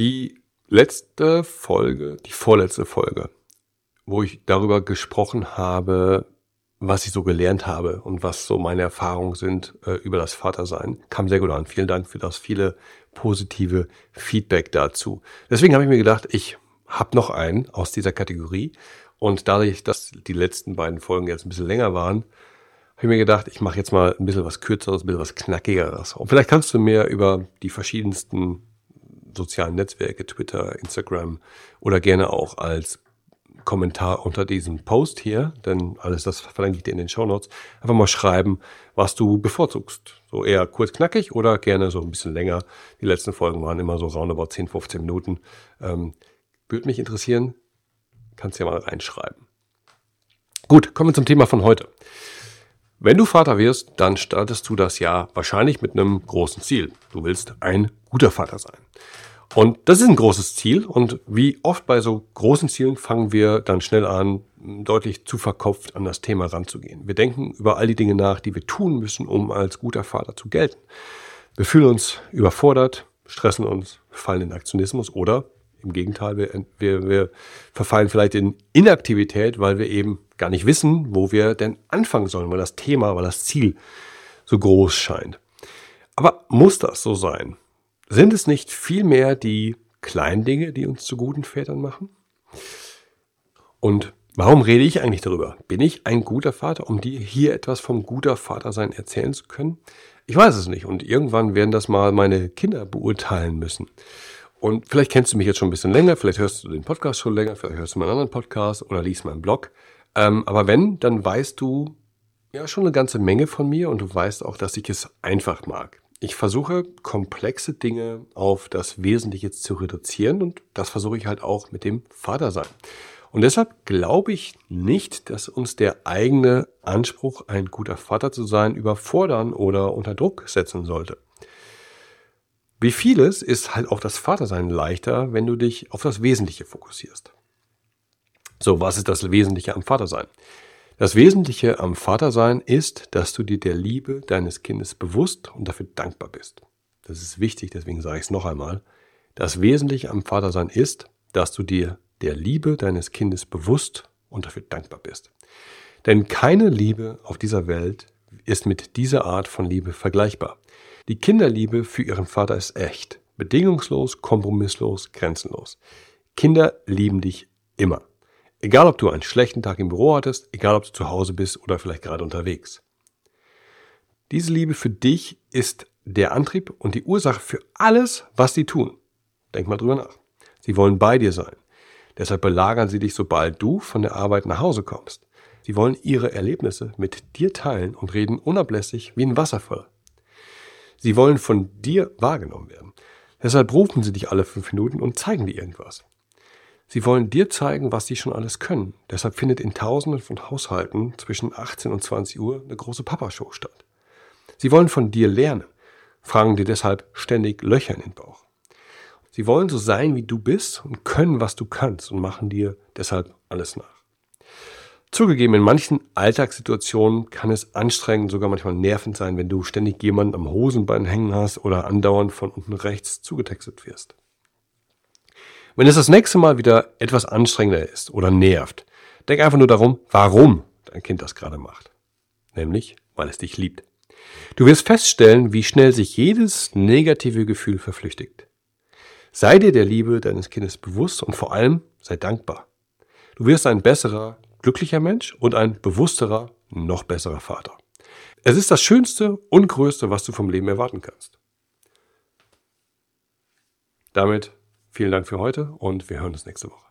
Die letzte Folge, die vorletzte Folge, wo ich darüber gesprochen habe, was ich so gelernt habe und was so meine Erfahrungen sind äh, über das Vatersein, kam sehr gut an. Vielen Dank für das viele positive Feedback dazu. Deswegen habe ich mir gedacht, ich habe noch einen aus dieser Kategorie und dadurch, dass die letzten beiden Folgen jetzt ein bisschen länger waren, habe ich mir gedacht, ich mache jetzt mal ein bisschen was Kürzeres, ein bisschen was Knackigeres. Und vielleicht kannst du mir über die verschiedensten sozialen Netzwerke, Twitter, Instagram oder gerne auch als Kommentar unter diesem Post hier, denn alles das verlinke ich dir in den Show Notes, einfach mal schreiben, was du bevorzugst. So eher kurz knackig oder gerne so ein bisschen länger. Die letzten Folgen waren immer so roundabout 10, 15 Minuten. Ähm, würde mich interessieren, kannst ja mal reinschreiben. Gut, kommen wir zum Thema von heute. Wenn du Vater wirst, dann startest du das Jahr wahrscheinlich mit einem großen Ziel. Du willst ein guter Vater sein. Und das ist ein großes Ziel. Und wie oft bei so großen Zielen fangen wir dann schnell an, deutlich zu verkopft an das Thema ranzugehen. Wir denken über all die Dinge nach, die wir tun müssen, um als guter Vater zu gelten. Wir fühlen uns überfordert, stressen uns, fallen in Aktionismus oder im Gegenteil, wir, wir, wir verfallen vielleicht in Inaktivität, weil wir eben gar nicht wissen, wo wir denn anfangen sollen, weil das Thema, weil das Ziel so groß scheint. Aber muss das so sein? Sind es nicht vielmehr die kleinen Dinge, die uns zu guten Vätern machen? Und warum rede ich eigentlich darüber? Bin ich ein guter Vater, um dir hier etwas vom guter Vater sein erzählen zu können? Ich weiß es nicht und irgendwann werden das mal meine Kinder beurteilen müssen. Und vielleicht kennst du mich jetzt schon ein bisschen länger, vielleicht hörst du den Podcast schon länger, vielleicht hörst du meinen anderen Podcast oder liest meinen Blog. Ähm, aber wenn, dann weißt du ja schon eine ganze Menge von mir und du weißt auch, dass ich es einfach mag. Ich versuche komplexe Dinge auf das Wesentliche zu reduzieren und das versuche ich halt auch mit dem Vatersein. Und deshalb glaube ich nicht, dass uns der eigene Anspruch, ein guter Vater zu sein, überfordern oder unter Druck setzen sollte. Wie vieles ist halt auch das Vatersein leichter, wenn du dich auf das Wesentliche fokussierst. So, was ist das Wesentliche am Vatersein? Das Wesentliche am Vatersein ist, dass du dir der Liebe deines Kindes bewusst und dafür dankbar bist. Das ist wichtig, deswegen sage ich es noch einmal. Das Wesentliche am Vatersein ist, dass du dir der Liebe deines Kindes bewusst und dafür dankbar bist. Denn keine Liebe auf dieser Welt ist mit dieser Art von Liebe vergleichbar. Die Kinderliebe für ihren Vater ist echt, bedingungslos, kompromisslos, grenzenlos. Kinder lieben dich immer. Egal, ob du einen schlechten Tag im Büro hattest, egal, ob du zu Hause bist oder vielleicht gerade unterwegs. Diese Liebe für dich ist der Antrieb und die Ursache für alles, was sie tun. Denk mal drüber nach. Sie wollen bei dir sein. Deshalb belagern sie dich, sobald du von der Arbeit nach Hause kommst. Sie wollen ihre Erlebnisse mit dir teilen und reden unablässig wie ein Wasserfall. Sie wollen von dir wahrgenommen werden. Deshalb rufen sie dich alle fünf Minuten und zeigen dir irgendwas. Sie wollen dir zeigen, was sie schon alles können. Deshalb findet in Tausenden von Haushalten zwischen 18 und 20 Uhr eine große Papashow statt. Sie wollen von dir lernen, fragen dir deshalb ständig Löcher in den Bauch. Sie wollen so sein, wie du bist und können, was du kannst und machen dir deshalb alles nach. Zugegeben, in manchen Alltagssituationen kann es anstrengend, sogar manchmal nervend sein, wenn du ständig jemanden am Hosenbein hängen hast oder andauernd von unten rechts zugetextet wirst. Wenn es das nächste Mal wieder etwas anstrengender ist oder nervt, denk einfach nur darum, warum dein Kind das gerade macht. Nämlich, weil es dich liebt. Du wirst feststellen, wie schnell sich jedes negative Gefühl verflüchtigt. Sei dir der Liebe deines Kindes bewusst und vor allem sei dankbar. Du wirst ein besserer, glücklicher Mensch und ein bewussterer, noch besserer Vater. Es ist das Schönste und Größte, was du vom Leben erwarten kannst. Damit vielen Dank für heute und wir hören uns nächste Woche.